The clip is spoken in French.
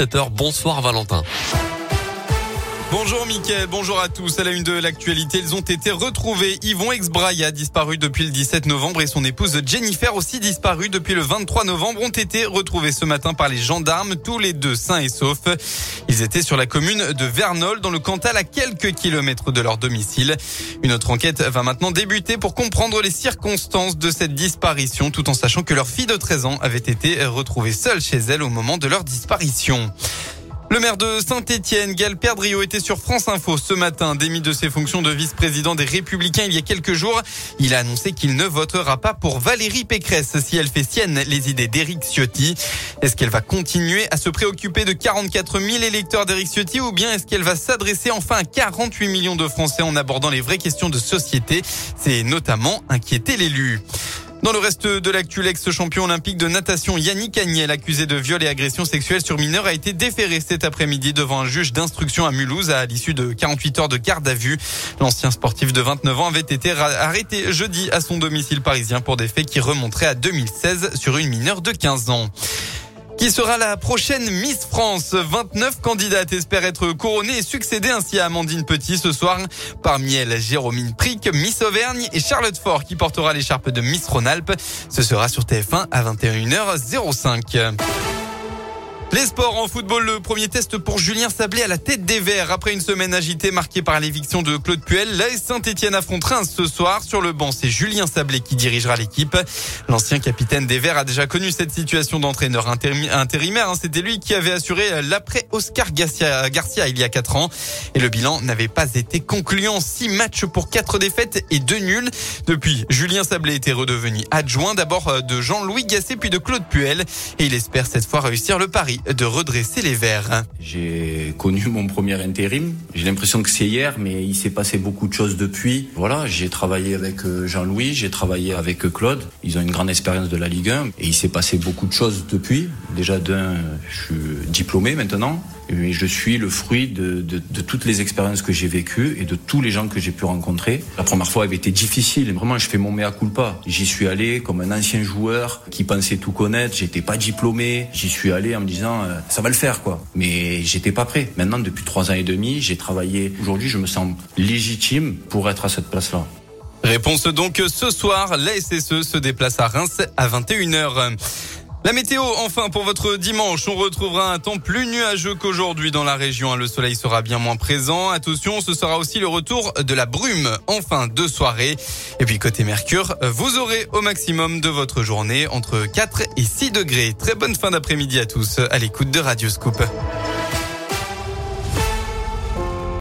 17h. Bonsoir Valentin. Bonjour Mickaël, bonjour à tous. À la une de l'actualité, ils ont été retrouvés. Yvon Exbraya, disparu depuis le 17 novembre, et son épouse Jennifer, aussi disparue depuis le 23 novembre, ont été retrouvés ce matin par les gendarmes, tous les deux sains et saufs. Ils étaient sur la commune de Vernol, dans le Cantal, à quelques kilomètres de leur domicile. Une autre enquête va maintenant débuter pour comprendre les circonstances de cette disparition, tout en sachant que leur fille de 13 ans avait été retrouvée seule chez elle au moment de leur disparition. Le maire de Saint-Étienne, Gal Perdriau, était sur France Info ce matin, démis de ses fonctions de vice-président des Républicains il y a quelques jours. Il a annoncé qu'il ne votera pas pour Valérie Pécresse si elle fait sienne les idées d'Éric Ciotti. Est-ce qu'elle va continuer à se préoccuper de 44 000 électeurs d'Éric Ciotti ou bien est-ce qu'elle va s'adresser enfin à 48 millions de Français en abordant les vraies questions de société? C'est notamment inquiéter l'élu. Dans le reste de l'actu, l'ex-champion olympique de natation Yannick Agnel, accusé de viol et agression sexuelle sur mineur, a été déféré cet après-midi devant un juge d'instruction à Mulhouse à l'issue de 48 heures de garde à vue. L'ancien sportif de 29 ans avait été arrêté jeudi à son domicile parisien pour des faits qui remonteraient à 2016 sur une mineure de 15 ans. Qui sera la prochaine Miss France 29 candidates espèrent être couronnées et succéder ainsi à Amandine Petit ce soir. Parmi elles, Jérôme Prick, Miss Auvergne et Charlotte Fort qui portera l'écharpe de Miss Rhône-Alpes. Ce sera sur TF1 à 21h05. Les sports en football, le premier test pour Julien Sablé à la tête des Verts. Après une semaine agitée marquée par l'éviction de Claude Puel, l'AS Saint-Etienne affrontera ce soir. Sur le banc, c'est Julien Sablé qui dirigera l'équipe. L'ancien capitaine des Verts a déjà connu cette situation d'entraîneur intérimaire. Hein. C'était lui qui avait assuré l'après Oscar Garcia, il y a quatre ans. Et le bilan n'avait pas été concluant. Six matchs pour quatre défaites et deux nuls. Depuis, Julien Sablé était redevenu adjoint d'abord de Jean-Louis Gasset puis de Claude Puel. Et il espère cette fois réussir le pari de redresser les verres. J'ai connu mon premier intérim. J'ai l'impression que c'est hier, mais il s'est passé beaucoup de choses depuis. Voilà, j'ai travaillé avec euh, Jean-Louis, j'ai travaillé avec Claude. Ils ont une grande expérience de la Ligue 1 et il s'est passé beaucoup de choses depuis. Déjà d'un, je suis diplômé maintenant et je suis le fruit de, de, de toutes les expériences que j'ai vécues et de tous les gens que j'ai pu rencontrer. La première fois avait été difficile. Vraiment, je fais mon mea culpa. J'y suis allé comme un ancien joueur qui pensait tout connaître. J'étais pas diplômé. J'y suis allé en me disant euh, ça va le faire quoi. Mais j'étais pas prêt. Maintenant, depuis trois ans et demi, j'ai travaillé. Aujourd'hui, je me sens légitime pour être à cette place-là. Réponse donc ce soir, la SSE se déplace à Reims à 21h. La météo, enfin, pour votre dimanche, on retrouvera un temps plus nuageux qu'aujourd'hui dans la région. Le soleil sera bien moins présent. Attention, ce sera aussi le retour de la brume en fin de soirée. Et puis côté Mercure, vous aurez au maximum de votre journée entre 4 et 6 degrés. Très bonne fin d'après-midi à tous à l'écoute de Radio Scoop.